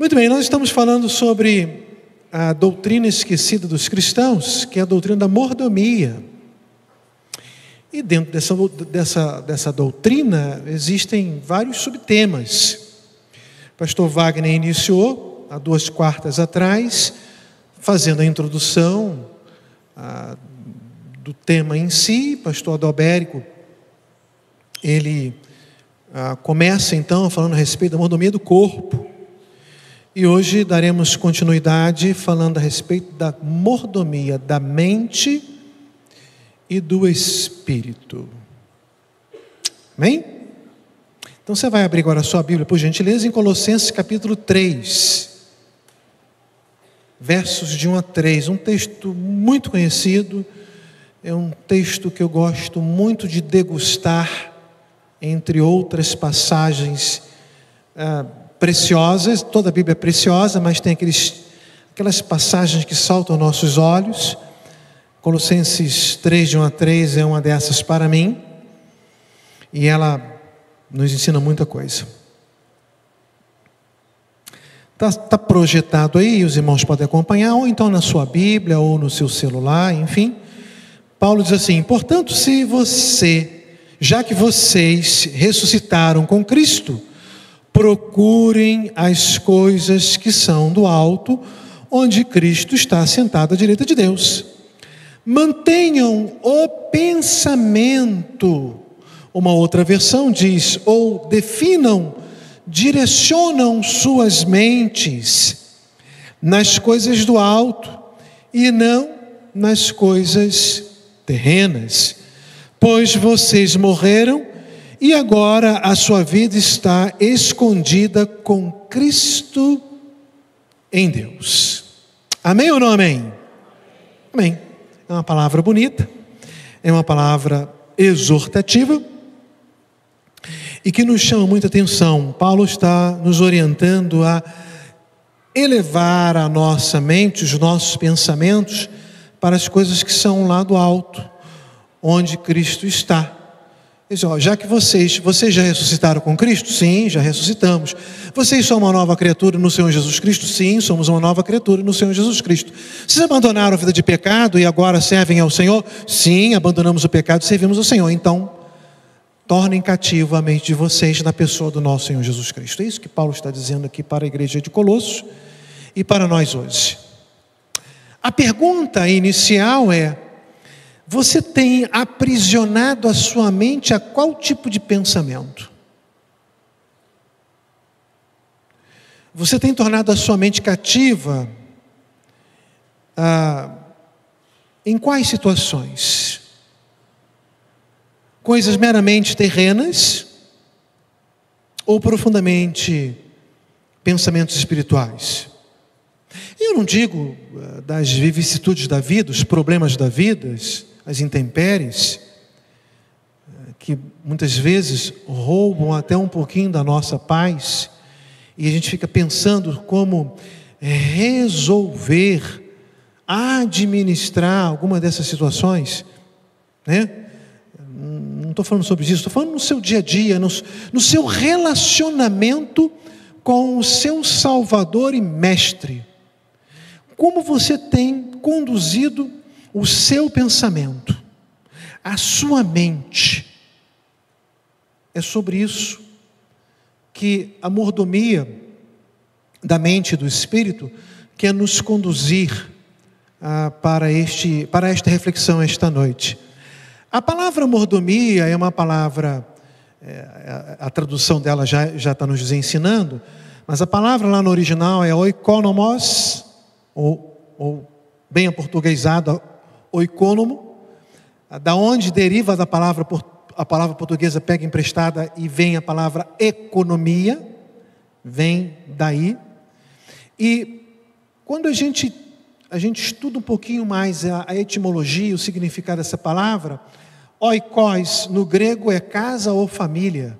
Muito bem, nós estamos falando sobre a doutrina esquecida dos cristãos, que é a doutrina da mordomia. E dentro dessa, dessa, dessa doutrina existem vários subtemas. Pastor Wagner iniciou, há duas quartas atrás, fazendo a introdução a, do tema em si. Pastor Adalbérico, ele a, começa então falando a respeito da mordomia do corpo. E hoje daremos continuidade falando a respeito da mordomia da mente e do Espírito. Amém? Então você vai abrir agora a sua Bíblia, por gentileza, em Colossenses capítulo 3, versos de 1 a 3, um texto muito conhecido, é um texto que eu gosto muito de degustar, entre outras passagens ah, preciosas, toda a Bíblia é preciosa, mas tem aqueles, aquelas passagens que saltam nossos olhos, Colossenses 3, de 1 a 3 é uma dessas para mim, e ela nos ensina muita coisa. Está tá projetado aí, os irmãos podem acompanhar, ou então na sua Bíblia, ou no seu celular, enfim. Paulo diz assim: portanto, se você, já que vocês ressuscitaram com Cristo, procurem as coisas que são do alto, onde Cristo está sentado à direita de Deus. Mantenham o pensamento. Uma outra versão diz, ou definam, direcionam suas mentes nas coisas do alto e não nas coisas terrenas, pois vocês morreram e agora a sua vida está escondida com Cristo em Deus. Amém ou não amém? Amém. É uma palavra bonita, é uma palavra exortativa e que nos chama muita atenção. Paulo está nos orientando a elevar a nossa mente, os nossos pensamentos para as coisas que são lá do alto, onde Cristo está. Diz, ó, já que vocês, vocês já ressuscitaram com Cristo? Sim, já ressuscitamos. Vocês são uma nova criatura no Senhor Jesus Cristo? Sim, somos uma nova criatura no Senhor Jesus Cristo. Vocês abandonaram a vida de pecado e agora servem ao Senhor? Sim, abandonamos o pecado e servimos ao Senhor. Então, tornem cativo a mente de vocês na pessoa do nosso Senhor Jesus Cristo. É isso que Paulo está dizendo aqui para a igreja de Colossos e para nós hoje. A pergunta inicial é: você tem aprisionado a sua mente a qual tipo de pensamento? Você tem tornado a sua mente cativa ah, em quais situações? Coisas meramente terrenas ou profundamente pensamentos espirituais? Eu não digo ah, das vicissitudes da vida, os problemas da vida, as intempéries, que muitas vezes roubam até um pouquinho da nossa paz, e a gente fica pensando como resolver, administrar alguma dessas situações, né? Não estou falando sobre isso, estou falando no seu dia a dia, no, no seu relacionamento com o seu Salvador e Mestre. Como você tem conduzido o seu pensamento, a sua mente. É sobre isso que a mordomia da mente e do espírito quer nos conduzir ah, para, este, para esta reflexão esta noite. A palavra mordomia é uma palavra, é, a, a, tradução dela já, já está nos ensinando, mas a palavra lá no original é oikonomos, ou, ou bem aportuguesada, oicônomo, da onde deriva da palavra a palavra portuguesa pega emprestada e vem a palavra economia, vem daí. E quando a gente a gente estuda um pouquinho mais a, a etimologia, o significado dessa palavra, oikos no grego é casa ou família.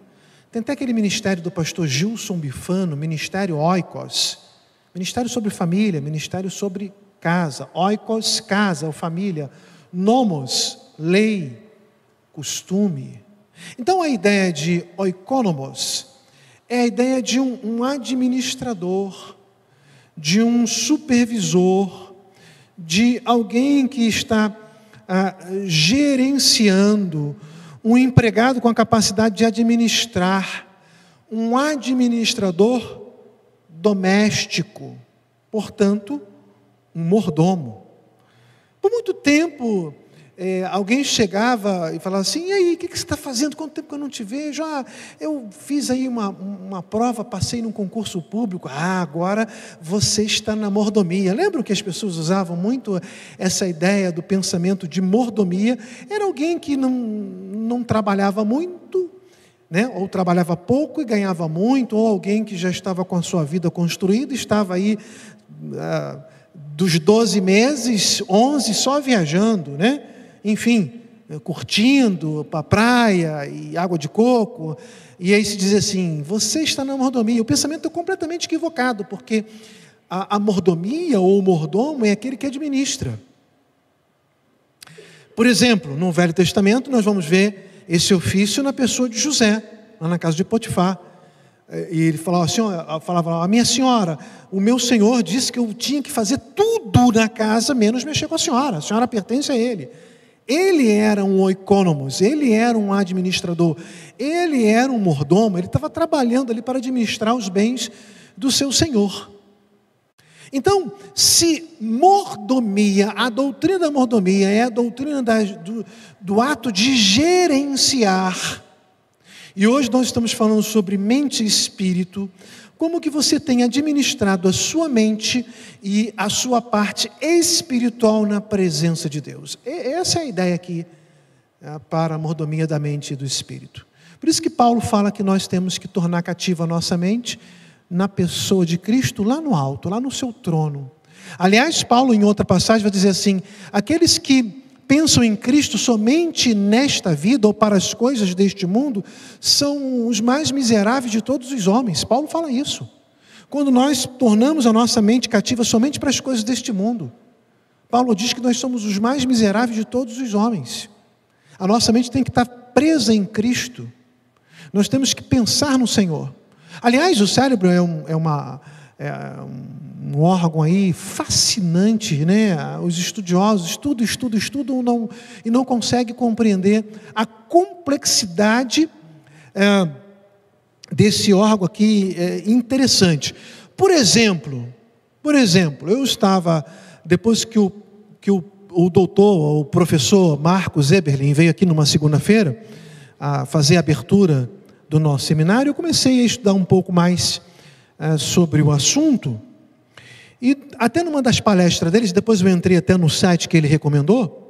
Tem até aquele ministério do pastor Gilson Bifano, ministério oikos, ministério sobre família, ministério sobre casa, oikos, casa ou família, nomos, lei, costume. Então a ideia de oikonomos é a ideia de um, um administrador, de um supervisor, de alguém que está ah, gerenciando, um empregado com a capacidade de administrar, um administrador doméstico, portanto, um mordomo. Por muito tempo, é, alguém chegava e falava assim: e aí, o que, que você está fazendo? Quanto tempo que eu não te vejo? Ah, eu fiz aí uma, uma prova, passei num concurso público. Ah, agora você está na mordomia. Lembram que as pessoas usavam muito essa ideia do pensamento de mordomia? Era alguém que não, não trabalhava muito, né? ou trabalhava pouco e ganhava muito, ou alguém que já estava com a sua vida construída, estava aí. Ah, dos 12 meses, 11 só viajando, né? enfim, curtindo para praia e água de coco. E aí se diz assim: você está na mordomia. O pensamento é completamente equivocado, porque a, a mordomia ou o mordomo é aquele que administra. Por exemplo, no Velho Testamento, nós vamos ver esse ofício na pessoa de José, lá na casa de Potifar. E ele falava assim, falava, a minha senhora, o meu senhor disse que eu tinha que fazer tudo na casa, menos mexer com a senhora. A senhora pertence a ele. Ele era um oikonomos, ele era um administrador, ele era um mordomo, ele estava trabalhando ali para administrar os bens do seu senhor. Então, se mordomia, a doutrina da mordomia é a doutrina da, do, do ato de gerenciar, e hoje nós estamos falando sobre mente e espírito, como que você tem administrado a sua mente e a sua parte espiritual na presença de Deus. Essa é a ideia aqui é, para a mordomia da mente e do espírito. Por isso que Paulo fala que nós temos que tornar cativa a nossa mente na pessoa de Cristo lá no alto, lá no seu trono. Aliás, Paulo, em outra passagem, vai dizer assim: aqueles que pensam em Cristo somente nesta vida ou para as coisas deste mundo são os mais miseráveis de todos os homens. Paulo fala isso. Quando nós tornamos a nossa mente cativa somente para as coisas deste mundo, Paulo diz que nós somos os mais miseráveis de todos os homens. A nossa mente tem que estar presa em Cristo. Nós temos que pensar no Senhor. Aliás, o cérebro é, um, é uma é um órgão aí fascinante, né? Os estudiosos estudam, estudam, estudam não, e não conseguem compreender a complexidade é, desse órgão aqui é, interessante. Por exemplo, por exemplo, eu estava depois que o que o, o doutor, o professor Marcos Eberlin veio aqui numa segunda-feira a fazer a abertura do nosso seminário, eu comecei a estudar um pouco mais é, sobre o assunto. E até numa das palestras deles, depois eu entrei até no site que ele recomendou,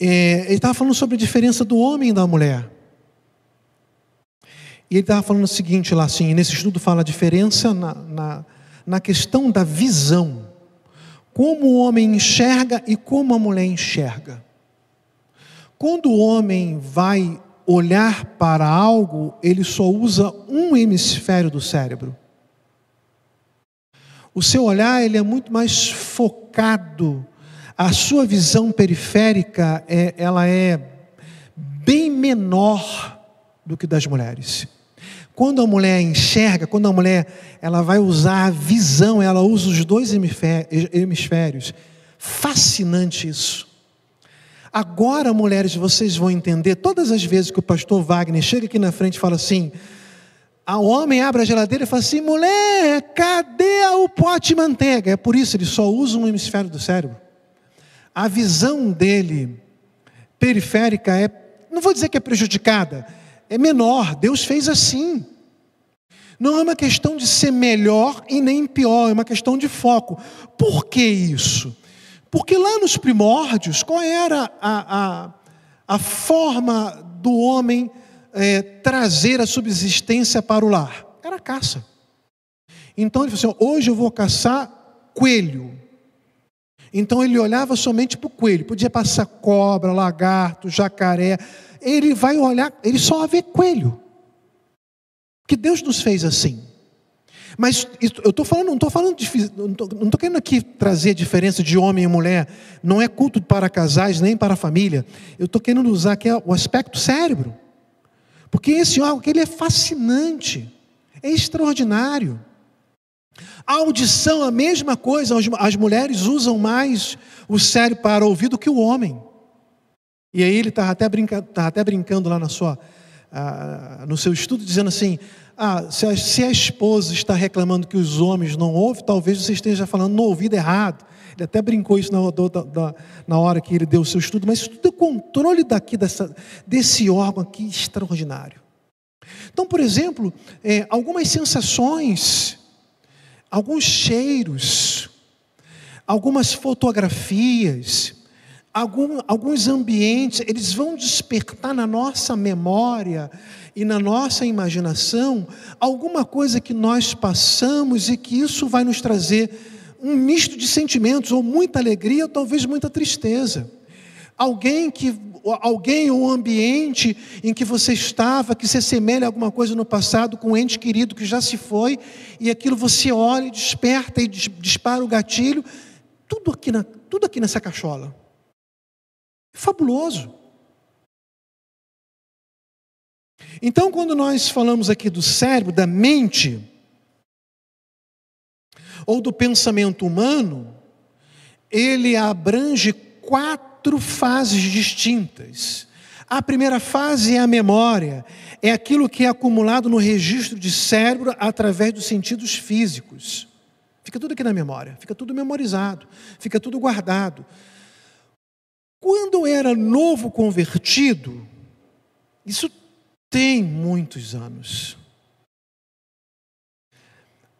é, ele estava falando sobre a diferença do homem e da mulher. E ele estava falando o seguinte lá, assim, nesse estudo fala a diferença na, na, na questão da visão. Como o homem enxerga e como a mulher enxerga. Quando o homem vai olhar para algo, ele só usa um hemisfério do cérebro. O seu olhar ele é muito mais focado. A sua visão periférica é, ela é bem menor do que das mulheres. Quando a mulher enxerga, quando a mulher ela vai usar a visão, ela usa os dois hemisférios. Fascinante isso. Agora, mulheres, vocês vão entender, todas as vezes que o pastor Wagner chega aqui na frente e fala assim, a homem abre a geladeira e fala assim, mulher, cadê o pote de manteiga? É por isso, ele só usa um hemisfério do cérebro. A visão dele, periférica, é, não vou dizer que é prejudicada, é menor, Deus fez assim. Não é uma questão de ser melhor e nem pior, é uma questão de foco. Por que isso? Porque lá nos primórdios, qual era a, a, a forma do homem é, trazer a subsistência para o lar? Era a caça. Então ele falou assim: hoje eu vou caçar coelho. Então ele olhava somente para o coelho, podia passar cobra, lagarto, jacaré. Ele vai olhar, ele só vê coelho. Que Deus nos fez assim. Mas eu estou falando, não estou falando, de, não estou querendo aqui trazer a diferença de homem e mulher. Não é culto para casais nem para família. Eu estou querendo usar aqui o aspecto cérebro, porque esse órgão ele é fascinante, é extraordinário. A audição, a mesma coisa, as mulheres usam mais o cérebro para ouvir do que o homem. E aí ele estava até, brinca, até brincando lá na sua, no seu estudo, dizendo assim: ah, se, a, se a esposa está reclamando que os homens não ouvem, talvez você esteja falando no ouvido errado. Ele até brincou isso na, na hora que ele deu o seu estudo, mas isso tudo é controle daqui, dessa, desse órgão aqui extraordinário. Então, por exemplo, é, algumas sensações, alguns cheiros, algumas fotografias, algum, alguns ambientes, eles vão despertar na nossa memória e na nossa imaginação alguma coisa que nós passamos e que isso vai nos trazer um misto de sentimentos, ou muita alegria, ou talvez muita tristeza. Alguém que alguém ou um ambiente em que você estava, que se assemelha a alguma coisa no passado, com um ente querido que já se foi, e aquilo você olha desperta e dispara o gatilho, tudo aqui, na, tudo aqui nessa cachola. É fabuloso. Então, quando nós falamos aqui do cérebro, da mente, ou do pensamento humano, ele abrange quatro fases distintas. A primeira fase é a memória, é aquilo que é acumulado no registro de cérebro através dos sentidos físicos. Fica tudo aqui na memória, fica tudo memorizado, fica tudo guardado. Quando eu era novo convertido, isso tem muitos anos.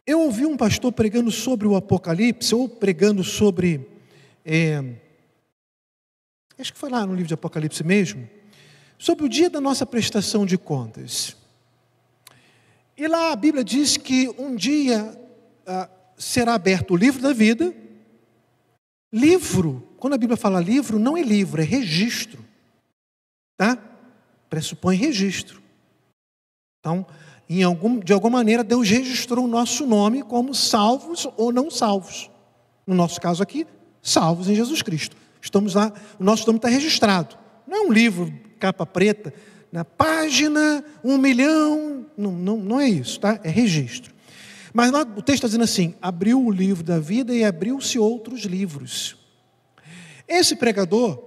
Eu ouvi um pastor pregando sobre o Apocalipse, ou pregando sobre. É, acho que foi lá no livro de Apocalipse mesmo, sobre o dia da nossa prestação de contas. E lá a Bíblia diz que um dia ah, será aberto o livro da vida. Livro, quando a Bíblia fala livro, não é livro, é registro. Tá? Pressupõe registro. Então, algum, de alguma maneira, Deus registrou o nosso nome como salvos ou não salvos. No nosso caso aqui, salvos em Jesus Cristo. Estamos lá, o nosso nome está registrado. Não é um livro, capa preta, na página um milhão. Não, não, não é isso, tá? É registro. Mas lá o texto está dizendo assim: abriu o livro da vida e abriu-se outros livros. Esse pregador,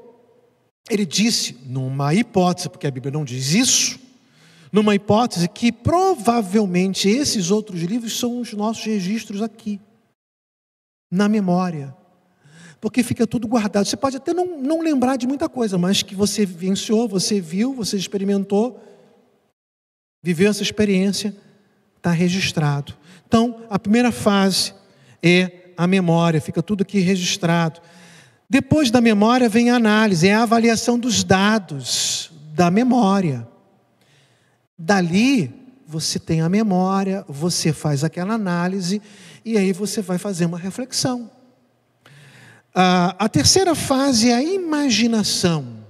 ele disse, numa hipótese, porque a Bíblia não diz isso, numa hipótese que provavelmente esses outros livros são os nossos registros aqui, na memória. Porque fica tudo guardado. Você pode até não, não lembrar de muita coisa, mas que você vivenciou, você viu, você experimentou, viveu essa experiência, está registrado. Então, a primeira fase é a memória, fica tudo aqui registrado. Depois da memória vem a análise, é a avaliação dos dados da memória. Dali, você tem a memória, você faz aquela análise e aí você vai fazer uma reflexão. Ah, a terceira fase é a imaginação.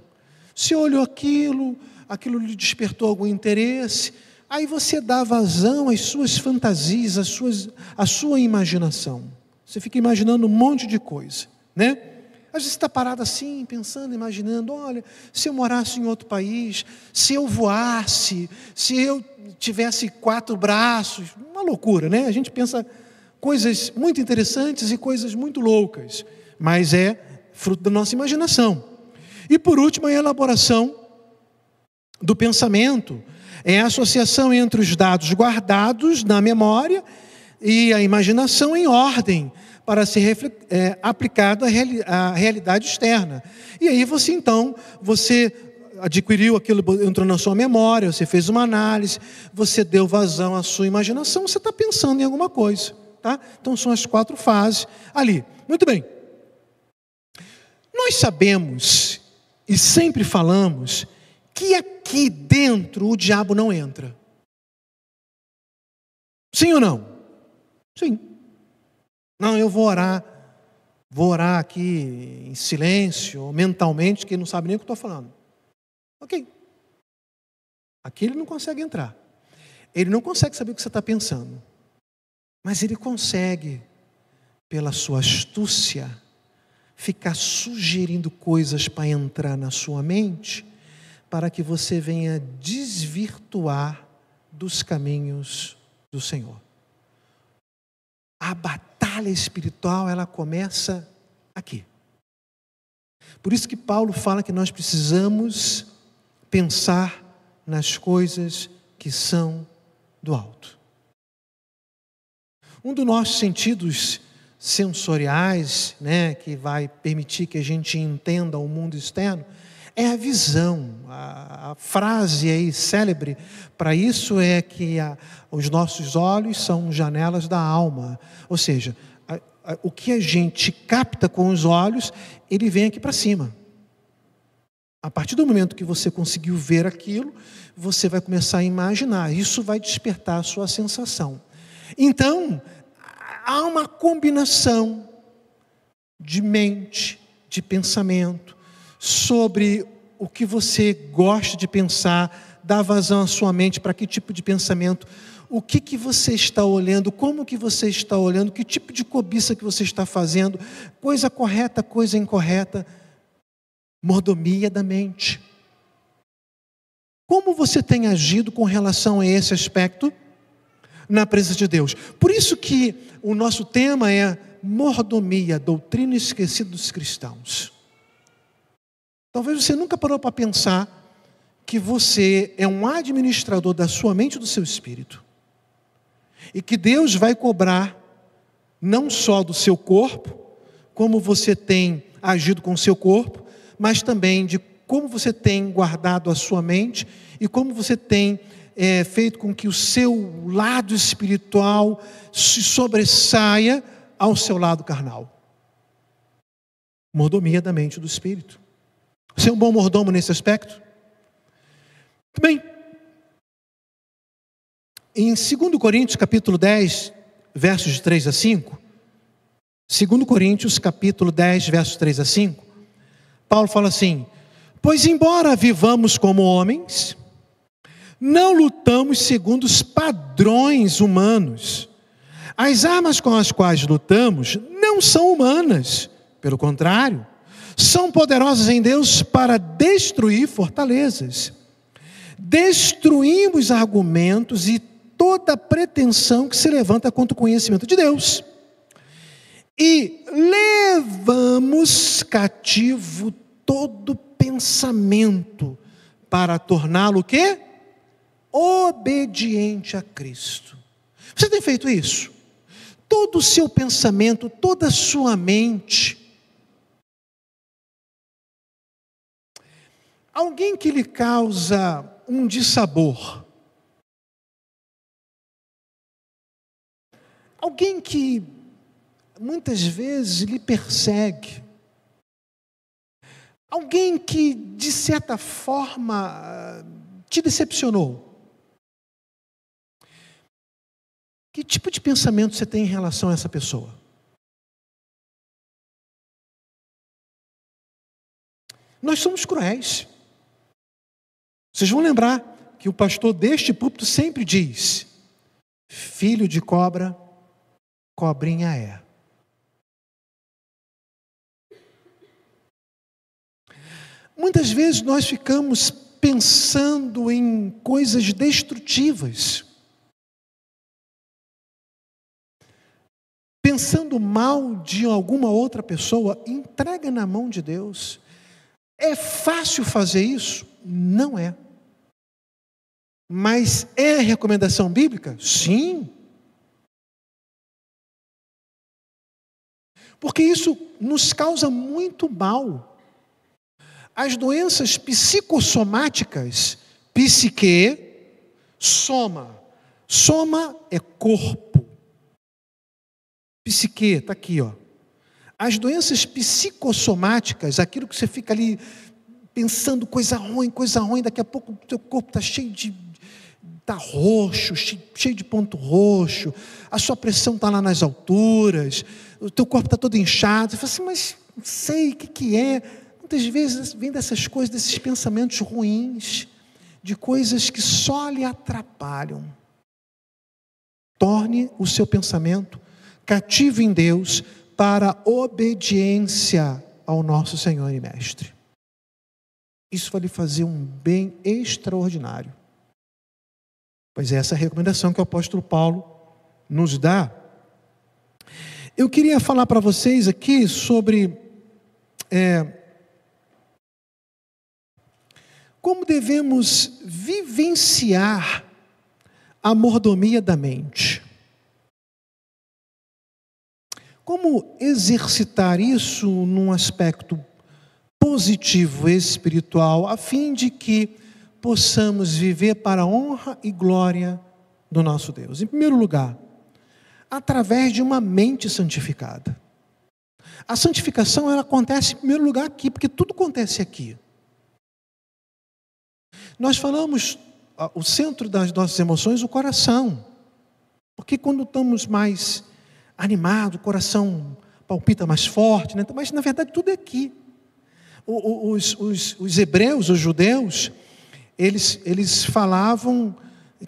Você olhou aquilo, aquilo lhe despertou algum interesse, aí você dá vazão às suas fantasias, às suas, à sua imaginação. Você fica imaginando um monte de coisa, né? Às vezes está parado assim, pensando, imaginando: olha, se eu morasse em outro país, se eu voasse, se eu tivesse quatro braços, uma loucura, né? A gente pensa coisas muito interessantes e coisas muito loucas, mas é fruto da nossa imaginação. E por último, a elaboração do pensamento é a associação entre os dados guardados na memória e a imaginação em ordem para ser é, aplicado à, reali à realidade externa. E aí você então, você adquiriu aquilo, entrou na sua memória, você fez uma análise, você deu vazão à sua imaginação, você está pensando em alguma coisa. Tá? Então são as quatro fases ali. Muito bem. Nós sabemos e sempre falamos que aqui dentro o diabo não entra. Sim ou não? Sim. Não, eu vou orar, vou orar aqui em silêncio, mentalmente, que não sabe nem o que estou falando. Ok. Aqui ele não consegue entrar. Ele não consegue saber o que você está pensando. Mas ele consegue, pela sua astúcia, ficar sugerindo coisas para entrar na sua mente, para que você venha desvirtuar dos caminhos do Senhor. A batalha espiritual, ela começa aqui. Por isso que Paulo fala que nós precisamos pensar nas coisas que são do alto. Um dos nossos sentidos sensoriais, né, que vai permitir que a gente entenda o mundo externo, é a visão. A, a frase aí célebre para isso é que a, os nossos olhos são janelas da alma. Ou seja, a, o que a gente capta com os olhos, ele vem aqui para cima. A partir do momento que você conseguiu ver aquilo, você vai começar a imaginar. Isso vai despertar a sua sensação. Então, há uma combinação de mente, de pensamento, sobre o que você gosta de pensar, dá vazão à sua mente para que tipo de pensamento, o que, que você está olhando, como que você está olhando, que tipo de cobiça que você está fazendo, coisa correta, coisa incorreta, mordomia da mente. Como você tem agido com relação a esse aspecto na presença de Deus? Por isso que o nosso tema é mordomia, doutrina esquecida dos cristãos. Talvez você nunca parou para pensar que você é um administrador da sua mente e do seu espírito. E que Deus vai cobrar não só do seu corpo, como você tem agido com o seu corpo, mas também de como você tem guardado a sua mente e como você tem é, feito com que o seu lado espiritual se sobressaia ao seu lado carnal. Mordomia da mente e do espírito. Você é um bom mordomo nesse aspecto? Bem. Em 2 Coríntios, capítulo 10, versos de 3 a 5, 2 Coríntios, capítulo 10, versos 3 a 5, Paulo fala assim: Pois embora vivamos como homens, não lutamos segundo os padrões humanos. As armas com as quais lutamos não são humanas, pelo contrário, são poderosas em Deus para destruir fortalezas. Destruímos argumentos e toda pretensão que se levanta contra o conhecimento de Deus. E levamos cativo todo pensamento para torná-lo o quê? Obediente a Cristo. Você tem feito isso? Todo o seu pensamento, toda a sua mente, Alguém que lhe causa um dissabor. Alguém que muitas vezes lhe persegue. Alguém que, de certa forma, te decepcionou. Que tipo de pensamento você tem em relação a essa pessoa? Nós somos cruéis. Vocês vão lembrar que o pastor deste púlpito sempre diz: filho de cobra, cobrinha é. Muitas vezes nós ficamos pensando em coisas destrutivas, pensando mal de alguma outra pessoa, entrega na mão de Deus. É fácil fazer isso? Não é. Mas é recomendação bíblica? Sim. Porque isso nos causa muito mal. As doenças psicossomáticas, psique, soma. Soma é corpo. Psique, está aqui, ó. As doenças psicossomáticas, aquilo que você fica ali pensando coisa ruim, coisa ruim, daqui a pouco o teu corpo está cheio de. Está roxo, cheio de ponto roxo, a sua pressão está lá nas alturas, o teu corpo está todo inchado. Você fala assim, mas não sei o que, que é. Muitas vezes vem dessas coisas, desses pensamentos ruins, de coisas que só lhe atrapalham. Torne o seu pensamento cativo em Deus para obediência ao nosso Senhor e Mestre. Isso vai lhe fazer um bem extraordinário. Pois é essa recomendação que o apóstolo Paulo nos dá Eu queria falar para vocês aqui sobre é, como devemos vivenciar a mordomia da mente. Como exercitar isso num aspecto positivo espiritual, a fim de que possamos viver para a honra e glória do nosso Deus? Em primeiro lugar, através de uma mente santificada. A santificação ela acontece em primeiro lugar aqui, porque tudo acontece aqui. Nós falamos o centro das nossas emoções, o coração. Porque quando estamos mais animados, o coração palpita mais forte, né? mas na verdade tudo é aqui. Os, os, os hebreus, os judeus, eles, eles falavam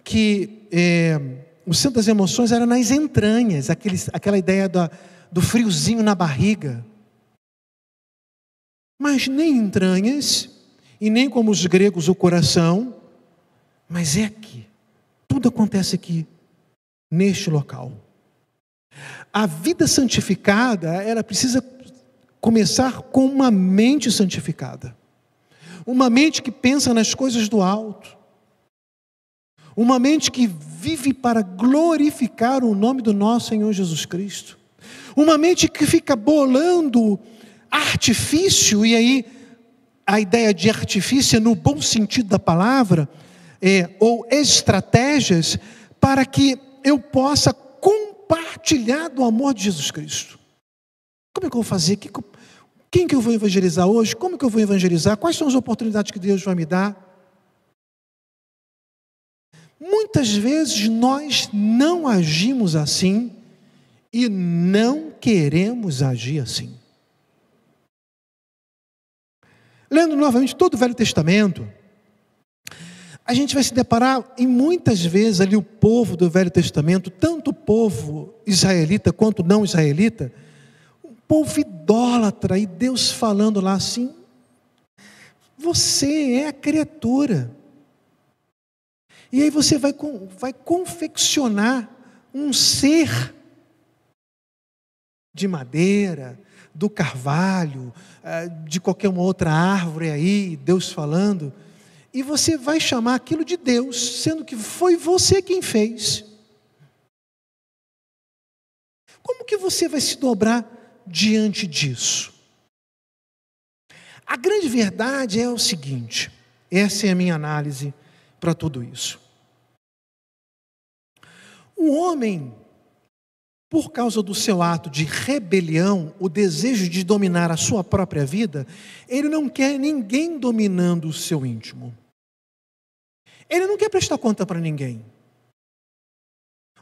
que é, o centro das emoções era nas entranhas, aquele, aquela ideia da, do friozinho na barriga. Mas nem entranhas, e nem como os gregos o coração, mas é aqui. Tudo acontece aqui, neste local. A vida santificada, ela precisa começar com uma mente santificada. Uma mente que pensa nas coisas do alto. Uma mente que vive para glorificar o nome do nosso Senhor Jesus Cristo. Uma mente que fica bolando artifício, e aí a ideia de artifício é no bom sentido da palavra, é, ou estratégias para que eu possa compartilhar do amor de Jesus Cristo. Como é que eu vou fazer? Quem que eu vou evangelizar hoje? Como que eu vou evangelizar? Quais são as oportunidades que Deus vai me dar? Muitas vezes nós não agimos assim e não queremos agir assim. Lendo novamente todo o Velho Testamento, a gente vai se deparar em muitas vezes ali o povo do Velho Testamento, tanto o povo israelita quanto não israelita, povo idólatra, e Deus falando lá assim: você é a criatura. E aí você vai, vai confeccionar um ser de madeira, do carvalho, eh, de qualquer uma outra árvore aí, Deus falando e você vai chamar aquilo de Deus, sendo que foi você quem fez. Como que você vai se dobrar diante disso? A grande verdade é o seguinte: essa é a minha análise para tudo isso. O homem, por causa do seu ato de rebelião, o desejo de dominar a sua própria vida, ele não quer ninguém dominando o seu íntimo. Ele não quer prestar conta para ninguém.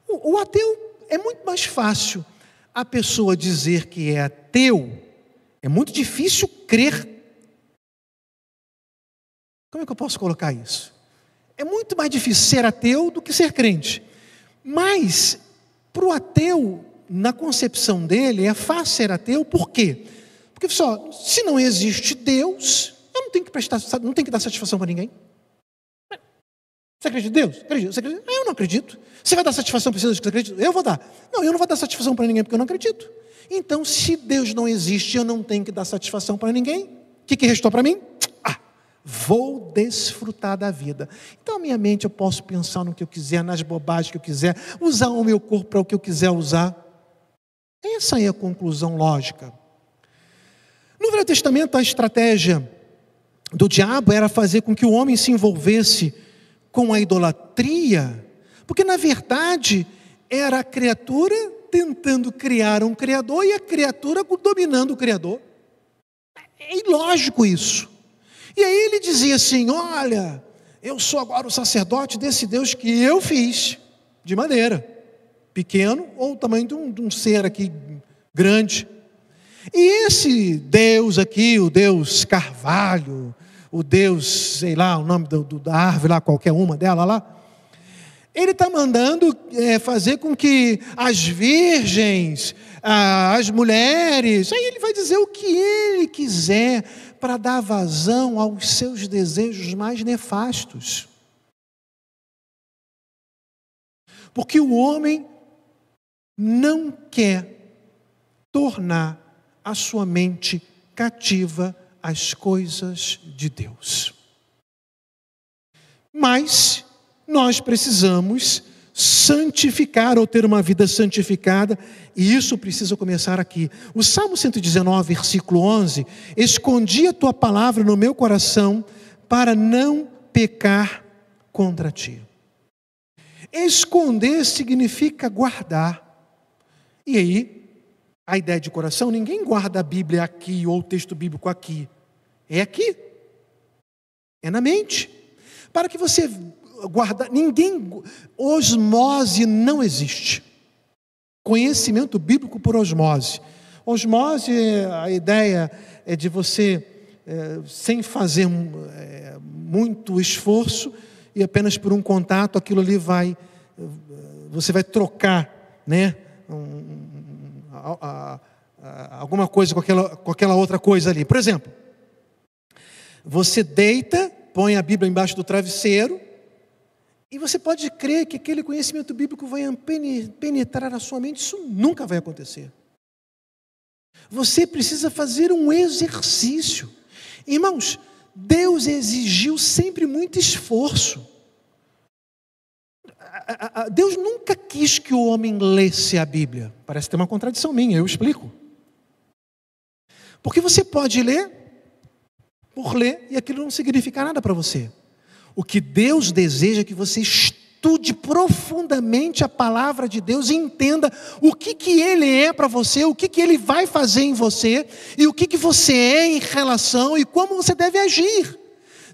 O, o, ateu é muito mais fácil a pessoa dizer que é ateu, é muito difícil crer. Como é que eu posso colocar isso? É muito mais difícil ser ateu do que ser crente. Mas, para o ateu, na concepção dele, é fácil ser ateu, por quê? Porque só, se não existe Deus, eu não tenho que prestar, não tenho que dar satisfação para ninguém. Você acredita em Deus? Acredito. Você acredita? Eu não acredito. Você vai dar satisfação para Deus que você acredita? Eu vou dar. Não, eu não vou dar satisfação para ninguém porque eu não acredito. Então, se Deus não existe, eu não tenho que dar satisfação para ninguém. O que, que restou para mim? Ah, vou desfrutar da vida. Então, a minha mente eu posso pensar no que eu quiser, nas bobagens que eu quiser, usar o meu corpo para o que eu quiser usar. Essa é a conclusão lógica. No Velho Testamento, a estratégia do diabo era fazer com que o homem se envolvesse com a idolatria, porque na verdade era a criatura tentando criar um criador e a criatura dominando o criador. É ilógico isso. E aí ele dizia assim: Olha, eu sou agora o sacerdote desse Deus que eu fiz, de madeira, pequeno ou o tamanho de um, de um ser aqui grande. E esse Deus aqui, o Deus Carvalho, o Deus, sei lá, o nome do, do, da árvore lá, qualquer uma dela lá, ele está mandando é, fazer com que as virgens, as mulheres, aí ele vai dizer o que ele quiser para dar vazão aos seus desejos mais nefastos. Porque o homem não quer tornar a sua mente cativa às coisas de Deus. Mas nós precisamos santificar ou ter uma vida santificada, e isso precisa começar aqui. O Salmo 119, versículo 11: Escondi a tua palavra no meu coração para não pecar contra ti. Esconder significa guardar. E aí, a ideia de coração, ninguém guarda a Bíblia aqui ou o texto bíblico aqui. É aqui. É na mente. Para que você guarda, ninguém osmose não existe. Conhecimento bíblico por osmose. Osmose, a ideia é de você é, sem fazer é, muito esforço e apenas por um contato aquilo ali vai você vai trocar, né, um, a, a, alguma coisa com aquela, com aquela outra coisa ali. Por exemplo, você deita, põe a Bíblia embaixo do travesseiro e você pode crer que aquele conhecimento bíblico vai penetrar na sua mente, isso nunca vai acontecer. Você precisa fazer um exercício. Irmãos, Deus exigiu sempre muito esforço. Deus nunca quis que o homem lesse a Bíblia. Parece ter uma contradição minha, eu explico. Porque você pode ler por ler e aquilo não significa nada para você. O que Deus deseja é que você estude profundamente a palavra de Deus e entenda o que, que Ele é para você, o que, que Ele vai fazer em você e o que, que você é em relação e como você deve agir.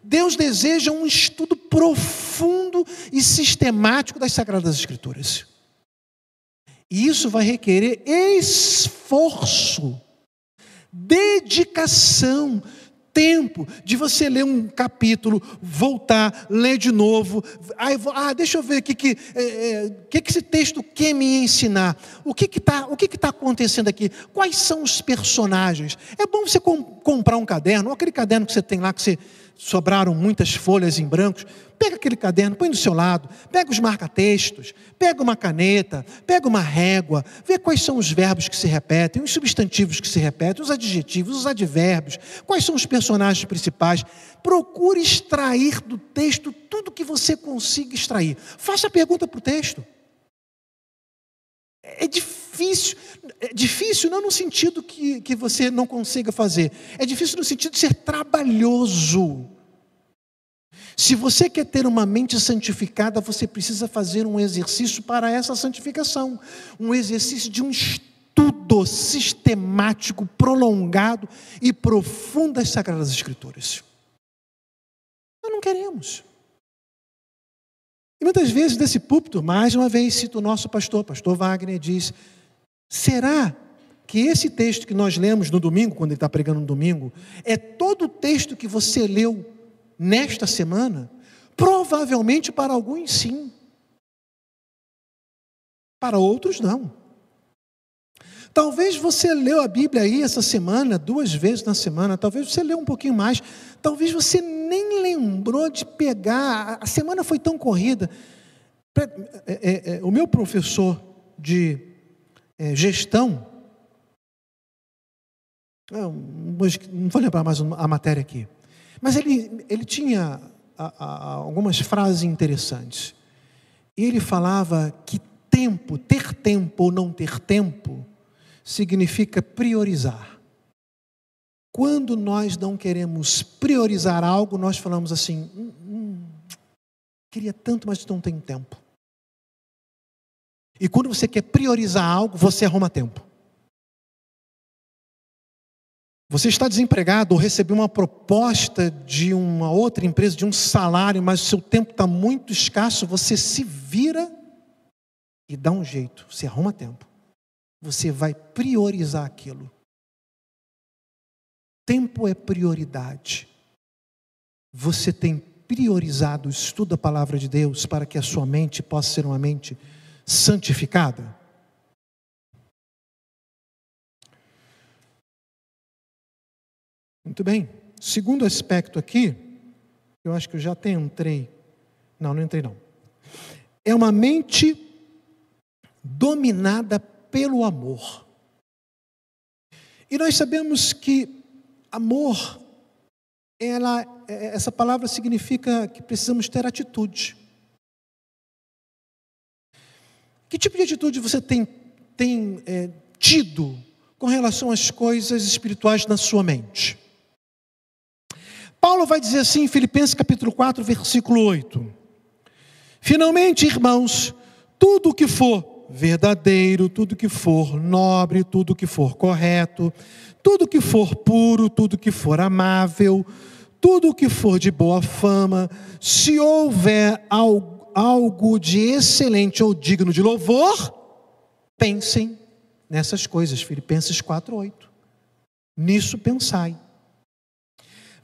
Deus deseja um estudo profundo e sistemático das Sagradas Escrituras. E isso vai requerer esforço, dedicação, tempo de você ler um capítulo, voltar, ler de novo. Aí, ah, deixa eu ver o que, que, é, é, que, que esse texto quer me ensinar. O que está que que tá acontecendo aqui? Quais são os personagens? É bom você com, comprar um caderno, ou aquele caderno que você tem lá que você sobraram muitas folhas em brancos, pega aquele caderno, põe do seu lado, pega os marca-textos, pega uma caneta, pega uma régua, vê quais são os verbos que se repetem, os substantivos que se repetem, os adjetivos, os advérbios, quais são os personagens principais. Procure extrair do texto tudo que você consiga extrair. Faça a pergunta para o texto. É difícil, é difícil não no sentido que, que você não consiga fazer, é difícil no sentido de ser trabalhoso. Se você quer ter uma mente santificada, você precisa fazer um exercício para essa santificação, um exercício de um estudo sistemático, prolongado e profundo das Sagradas Escrituras. Nós não queremos. E muitas vezes desse púlpito, mais uma vez cito o nosso pastor, pastor Wagner, diz: será que esse texto que nós lemos no domingo, quando ele está pregando no domingo, é todo o texto que você leu nesta semana? Provavelmente para alguns sim. Para outros não. Talvez você leu a Bíblia aí essa semana, duas vezes na semana, talvez você leu um pouquinho mais, talvez você nem lembrou de pegar, a semana foi tão corrida. É, é, é, o meu professor de é, gestão, não, não vou lembrar mais a matéria aqui, mas ele, ele tinha a, a, algumas frases interessantes. E ele falava que tempo, ter tempo ou não ter tempo, significa priorizar. Quando nós não queremos priorizar algo, nós falamos assim: hum, hum, queria tanto, mas não tenho tempo. E quando você quer priorizar algo, você arruma tempo. Você está desempregado ou recebeu uma proposta de uma outra empresa, de um salário, mas o seu tempo está muito escasso, você se vira e dá um jeito, você arruma tempo você vai priorizar aquilo. Tempo é prioridade. Você tem priorizado o estudo da palavra de Deus para que a sua mente possa ser uma mente santificada? Muito bem. Segundo aspecto aqui, eu acho que eu já até entrei. Não, não entrei não. É uma mente dominada pelo amor. E nós sabemos que amor, ela, é, essa palavra significa que precisamos ter atitude. Que tipo de atitude você tem, tem é, tido com relação às coisas espirituais na sua mente? Paulo vai dizer assim em Filipenses capítulo 4, versículo 8: Finalmente, irmãos, tudo que for verdadeiro, tudo que for nobre, tudo que for correto, tudo que for puro, tudo que for amável, tudo que for de boa fama, se houver algo de excelente ou digno de louvor, pensem nessas coisas. Filipenses 4:8. Nisso pensai.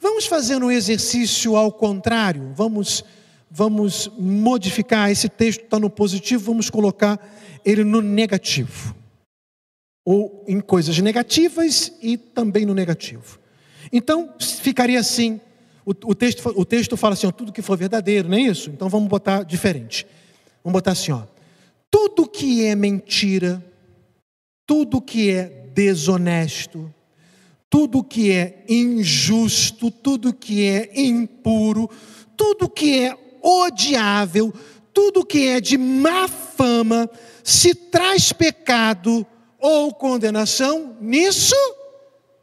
Vamos fazer um exercício ao contrário. Vamos vamos modificar esse texto está no positivo, vamos colocar ele no negativo. Ou em coisas negativas e também no negativo. Então, ficaria assim: o, o texto, o texto fala assim, ó, tudo que for verdadeiro, não é isso? Então vamos botar diferente. Vamos botar assim, ó. Tudo que é mentira, tudo que é desonesto, tudo que é injusto, tudo que é impuro, tudo que é odiável, tudo que é de má fama, se traz pecado ou condenação, nisso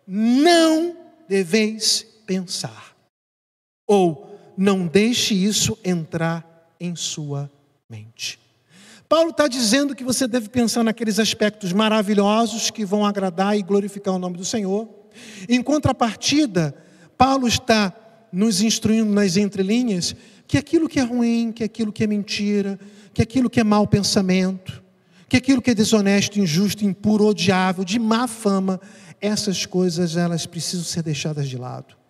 não deveis pensar. Ou não deixe isso entrar em sua mente. Paulo está dizendo que você deve pensar naqueles aspectos maravilhosos que vão agradar e glorificar o nome do Senhor. Em contrapartida, Paulo está nos instruindo nas entrelinhas que aquilo que é ruim, que aquilo que é mentira, que aquilo que é mau pensamento, que aquilo que é desonesto, injusto, impuro, odiável, de má fama, essas coisas elas precisam ser deixadas de lado.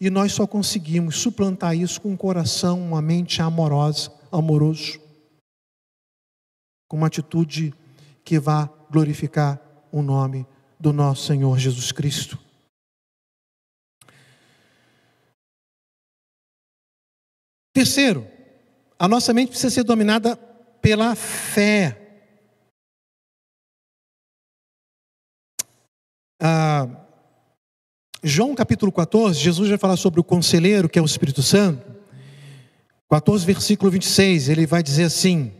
E nós só conseguimos suplantar isso com um coração, uma mente amorosa, amoroso, com uma atitude que vá glorificar o nome do nosso Senhor Jesus Cristo. Terceiro, a nossa mente precisa ser dominada pela fé. Ah, João capítulo 14, Jesus vai falar sobre o conselheiro, que é o Espírito Santo. 14, versículo 26, ele vai dizer assim: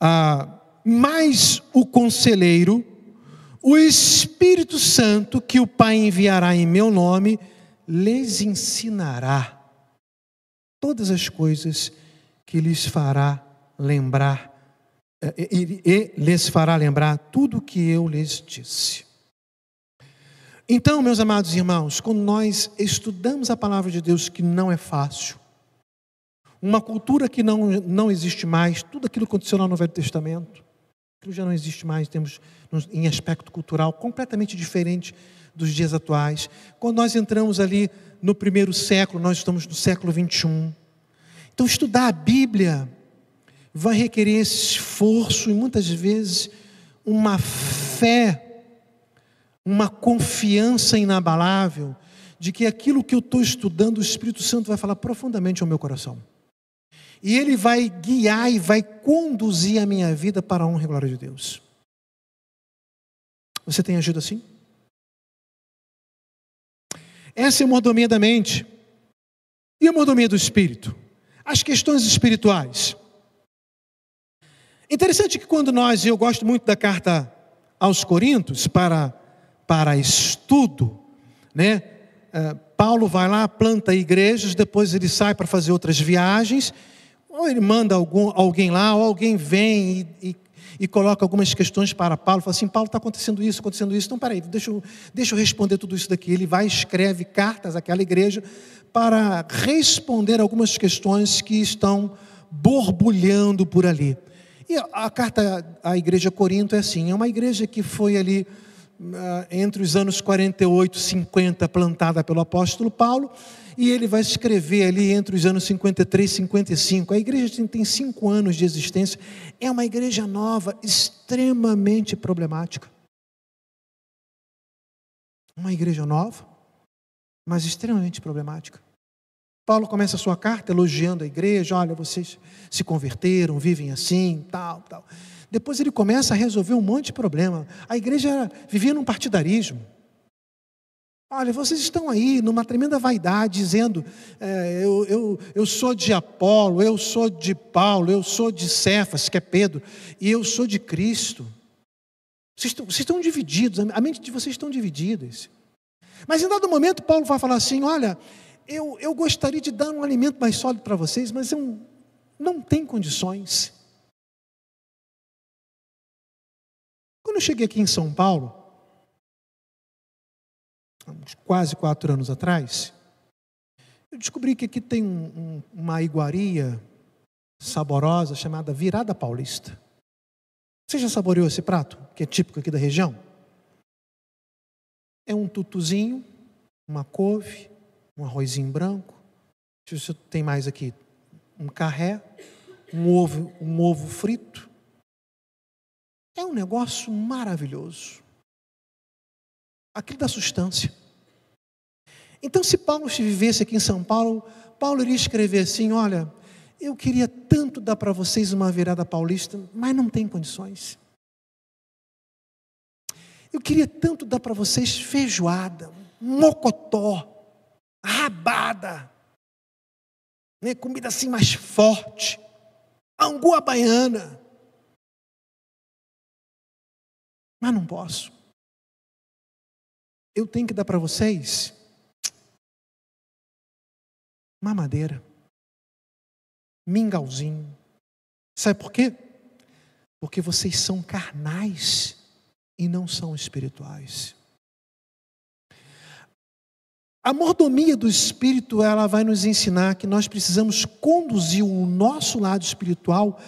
ah, Mas o conselheiro, o Espírito Santo, que o Pai enviará em meu nome, lhes ensinará todas as coisas que lhes fará lembrar, eh, e, e lhes fará lembrar tudo o que eu lhes disse. Então, meus amados irmãos, quando nós estudamos a palavra de Deus, que não é fácil, uma cultura que não, não existe mais, tudo aquilo que aconteceu lá no Velho Testamento, aquilo já não existe mais, temos em aspecto cultural completamente diferente dos dias atuais. Quando nós entramos ali no primeiro século, nós estamos no século 21. Então, estudar a Bíblia vai requerer esse esforço e muitas vezes uma fé, uma confiança inabalável de que aquilo que eu estou estudando, o Espírito Santo vai falar profundamente ao meu coração. E ele vai guiar e vai conduzir a minha vida para a honra e glória de Deus. Você tem agido assim? Essa é a mordomia da mente. E a mordomia do espírito? As questões espirituais. Interessante que quando nós, e eu gosto muito da carta aos Coríntios para, para estudo, né? Uh, Paulo vai lá, planta igrejas, depois ele sai para fazer outras viagens, ou ele manda algum, alguém lá, ou alguém vem e, e e coloca algumas questões para Paulo, fala assim, Paulo está acontecendo isso, acontecendo isso, então peraí, deixa eu, deixa eu responder tudo isso daqui. Ele vai escreve cartas àquela igreja para responder algumas questões que estão borbulhando por ali. E a carta à igreja Corinto é assim, é uma igreja que foi ali entre os anos 48 e 50 plantada pelo apóstolo Paulo, e ele vai escrever ali entre os anos 53 e 55. A igreja tem cinco anos de existência, é uma igreja nova, extremamente problemática. Uma igreja nova, mas extremamente problemática. Paulo começa a sua carta elogiando a igreja, olha, vocês se converteram, vivem assim, tal, tal. Depois ele começa a resolver um monte de problema. A igreja vivia num partidarismo. Olha, vocês estão aí numa tremenda vaidade, dizendo: é, eu, eu, eu sou de Apolo, eu sou de Paulo, eu sou de Cefas, que é Pedro, e eu sou de Cristo. Vocês estão, vocês estão divididos, a mente de vocês estão divididas. Mas em dado momento, Paulo vai falar assim: olha, eu, eu gostaria de dar um alimento mais sólido para vocês, mas eu não tenho condições. Eu cheguei aqui em São Paulo, quase quatro anos atrás, eu descobri que aqui tem um, um, uma iguaria saborosa chamada Virada Paulista. Você já saboreou esse prato, que é típico aqui da região? É um tutuzinho, uma couve, um arrozinho branco. Deixa eu ver se tem mais aqui. Um carré, um ovo, um ovo frito. Um negócio maravilhoso. Aquilo dá substância. Então, se Paulo vivesse aqui em São Paulo, Paulo iria escrever assim: olha, eu queria tanto dar para vocês uma virada paulista, mas não tem condições. Eu queria tanto dar para vocês feijoada, mocotó, rabada, né, comida assim mais forte, angu baiana. Mas não posso. Eu tenho que dar para vocês mamadeira, mingauzinho. Sabe por quê? Porque vocês são carnais e não são espirituais. A mordomia do espírito, ela vai nos ensinar que nós precisamos conduzir o nosso lado espiritual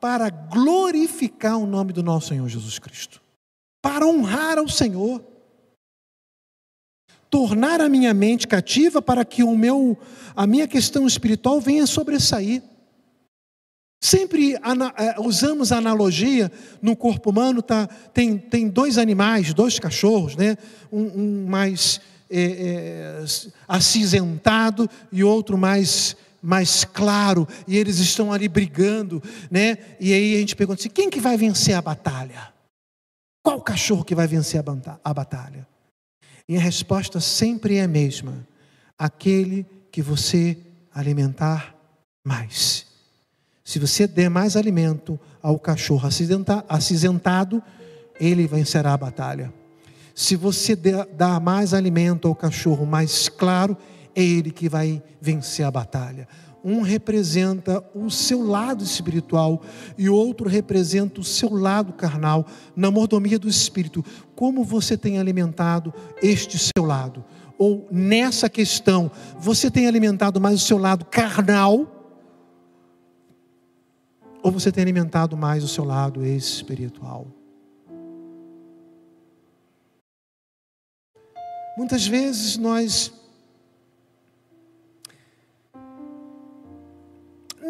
para glorificar o nome do nosso Senhor Jesus Cristo, para honrar ao Senhor tornar a minha mente cativa para que o meu, a minha questão espiritual venha sobressair. Sempre é, usamos a analogia no corpo humano, tá, tem, tem dois animais, dois cachorros, né? um, um mais é, é, acinzentado e outro mais, mais claro, e eles estão ali brigando, né? e aí a gente pergunta assim: quem que vai vencer a batalha? Qual cachorro que vai vencer a batalha? E a resposta sempre é a mesma: aquele que você alimentar mais. Se você der mais alimento ao cachorro acinzentado, ele vencerá a batalha. Se você dar mais alimento ao cachorro mais claro, é ele que vai vencer a batalha. Um representa o seu lado espiritual e o outro representa o seu lado carnal, na mordomia do espírito. Como você tem alimentado este seu lado? Ou nessa questão, você tem alimentado mais o seu lado carnal? Ou você tem alimentado mais o seu lado espiritual? Muitas vezes nós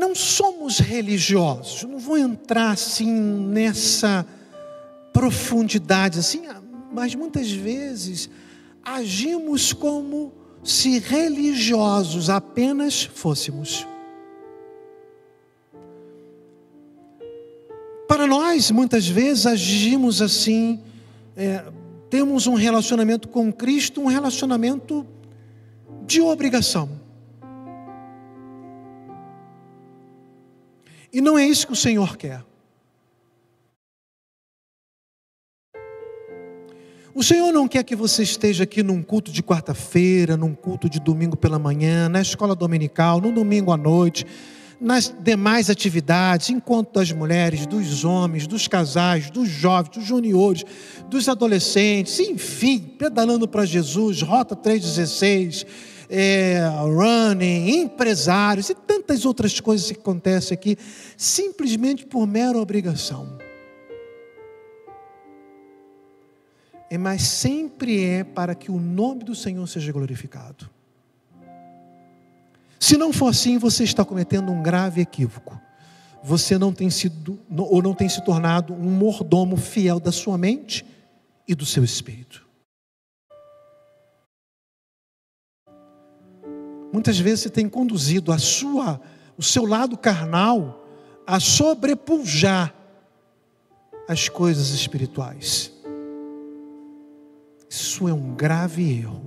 não somos religiosos, não vou entrar assim nessa profundidade assim, mas muitas vezes agimos como se religiosos apenas fôssemos. Para nós, muitas vezes agimos assim, é, temos um relacionamento com Cristo, um relacionamento de obrigação. E não é isso que o Senhor quer. O Senhor não quer que você esteja aqui num culto de quarta-feira, num culto de domingo pela manhã, na escola dominical, no domingo à noite, nas demais atividades, encontro das mulheres, dos homens, dos casais, dos jovens, dos juniores, dos adolescentes, enfim, pedalando para Jesus, Rota 316, é, running, empresários e tantas outras coisas que acontecem aqui, simplesmente por mera obrigação. É, mas sempre é para que o nome do Senhor seja glorificado. Se não for assim, você está cometendo um grave equívoco. Você não tem sido ou não tem se tornado um mordomo fiel da sua mente e do seu espírito. Muitas vezes você tem conduzido a sua, o seu lado carnal a sobrepujar as coisas espirituais. Isso é um grave erro.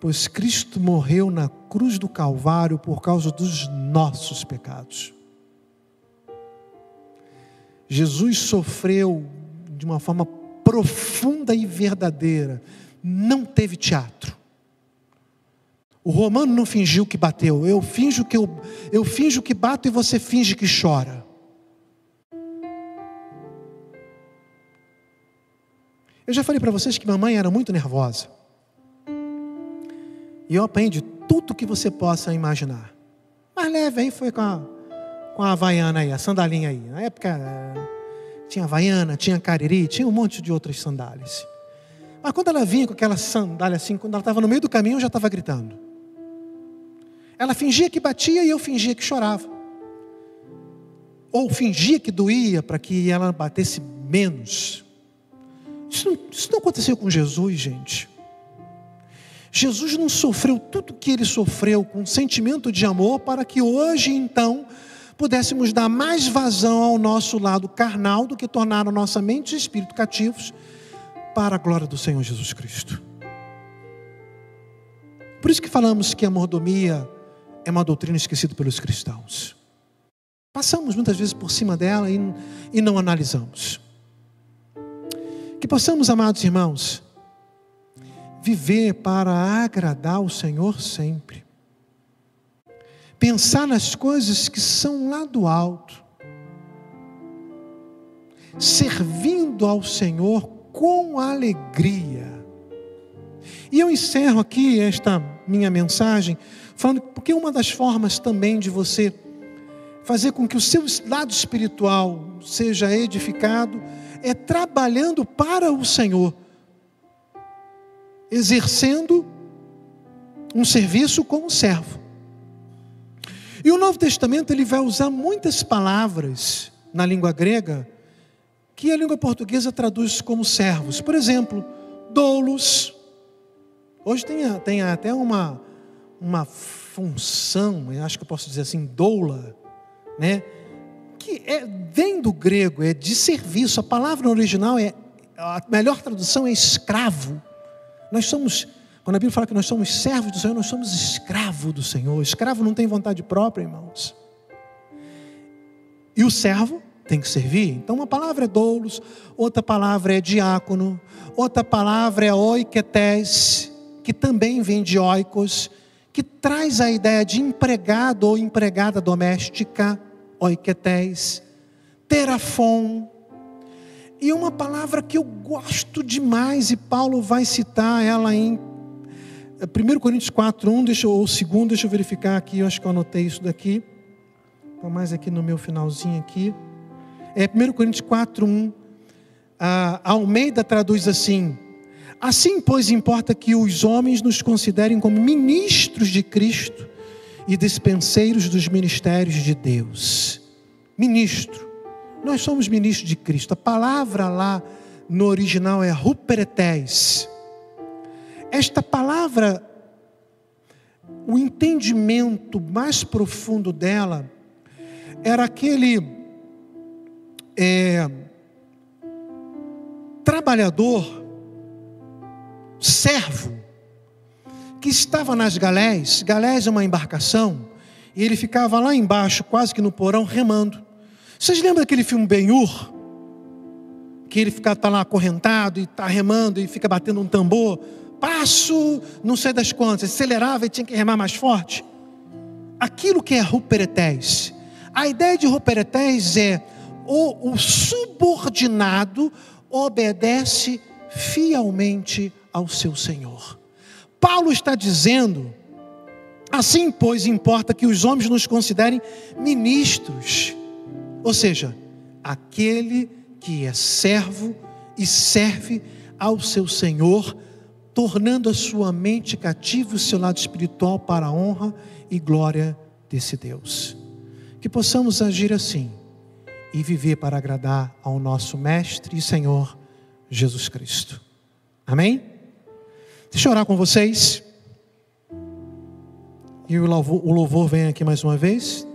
Pois Cristo morreu na cruz do Calvário por causa dos nossos pecados. Jesus sofreu de uma forma profunda e verdadeira, não teve teatro. O romano não fingiu que bateu, eu finjo que eu, eu finjo que bato e você finge que chora. Eu já falei para vocês que mamãe era muito nervosa. E eu aprendi tudo que você possa imaginar. Mas leve aí foi com a, com a Havaiana aí, a sandalinha aí. Na época eh, tinha Havaiana, tinha Cariri, tinha um monte de outras sandálias. Mas quando ela vinha com aquela sandália assim, quando ela estava no meio do caminho, eu já estava gritando. Ela fingia que batia e eu fingia que chorava. Ou fingia que doía para que ela batesse menos. Isso não, isso não aconteceu com Jesus, gente. Jesus não sofreu tudo que ele sofreu com sentimento de amor para que hoje, então, pudéssemos dar mais vazão ao nosso lado carnal do que tornar a nossa mente e espírito cativos para a glória do Senhor Jesus Cristo. Por isso que falamos que a mordomia é uma doutrina esquecida pelos cristãos. Passamos muitas vezes por cima dela e, e não analisamos. Que possamos, amados irmãos, viver para agradar o Senhor sempre. Pensar nas coisas que são lá do alto. Servindo ao Senhor com alegria. E eu encerro aqui esta minha mensagem falando porque uma das formas também de você fazer com que o seu lado espiritual seja edificado é trabalhando para o Senhor, exercendo um serviço como servo. E o Novo Testamento ele vai usar muitas palavras na língua grega que a língua portuguesa traduz como servos. Por exemplo, doulos. Hoje tem, tem até uma, uma função, acho que eu posso dizer assim, doula, né? que é, vem do grego, é de serviço. A palavra no original é, a melhor tradução é escravo. Nós somos, quando a Bíblia fala que nós somos servos do Senhor, nós somos escravo do Senhor. Escravo não tem vontade própria, irmãos. E o servo tem que servir. Então, uma palavra é doulos, outra palavra é diácono, outra palavra é oiketes, que também vem de oikos, que traz a ideia de empregado ou empregada doméstica oiketés, terafon. E uma palavra que eu gosto demais, e Paulo vai citar ela em 1 Coríntios 4, 1, deixa, ou 2, deixa eu verificar aqui, eu acho que eu anotei isso daqui. Estou mais aqui no meu finalzinho aqui. É 1 Coríntios 4, 1. A Almeida traduz assim: Assim, pois, importa que os homens nos considerem como ministros de Cristo e dispenseiros dos ministérios de Deus. Ministro. Nós somos ministros de Cristo. A palavra lá no original é ruperetés. Esta palavra, o entendimento mais profundo dela, era aquele é, trabalhador, servo, que estava nas galés, galés é uma embarcação, e ele ficava lá embaixo, quase que no porão, remando. Vocês lembram daquele filme Ben-Hur? Que ele fica tá lá acorrentado e está remando e fica batendo um tambor. Passo, não sei das quantas, acelerava e tinha que remar mais forte. Aquilo que é ruperetés. A ideia de ruperetés é o, o subordinado obedece fielmente ao seu Senhor. Paulo está dizendo, assim, pois, importa que os homens nos considerem ministros, ou seja, aquele que é servo e serve ao seu Senhor, tornando a sua mente cativa e o seu lado espiritual para a honra e glória desse Deus. Que possamos agir assim e viver para agradar ao nosso Mestre e Senhor Jesus Cristo. Amém? Deixa eu orar com vocês. E o louvor, o louvor vem aqui mais uma vez.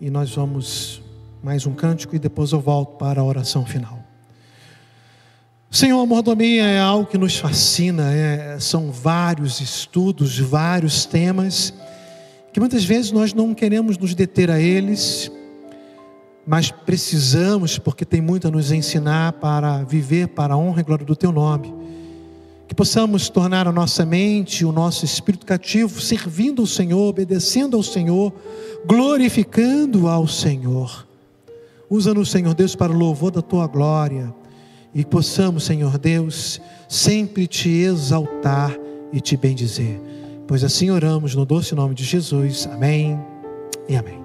E nós vamos mais um cântico e depois eu volto para a oração final. Senhor, a mordomia é algo que nos fascina, é, são vários estudos, vários temas, que muitas vezes nós não queremos nos deter a eles, mas precisamos, porque tem muito a nos ensinar para viver para a honra e glória do Teu nome. Que possamos tornar a nossa mente, o nosso espírito cativo, servindo ao Senhor, obedecendo ao Senhor, glorificando ao Senhor. Usa-nos, Senhor Deus, para o louvor da Tua glória e possamos, Senhor Deus, sempre te exaltar e te bendizer. Pois assim oramos no doce nome de Jesus. Amém e amém.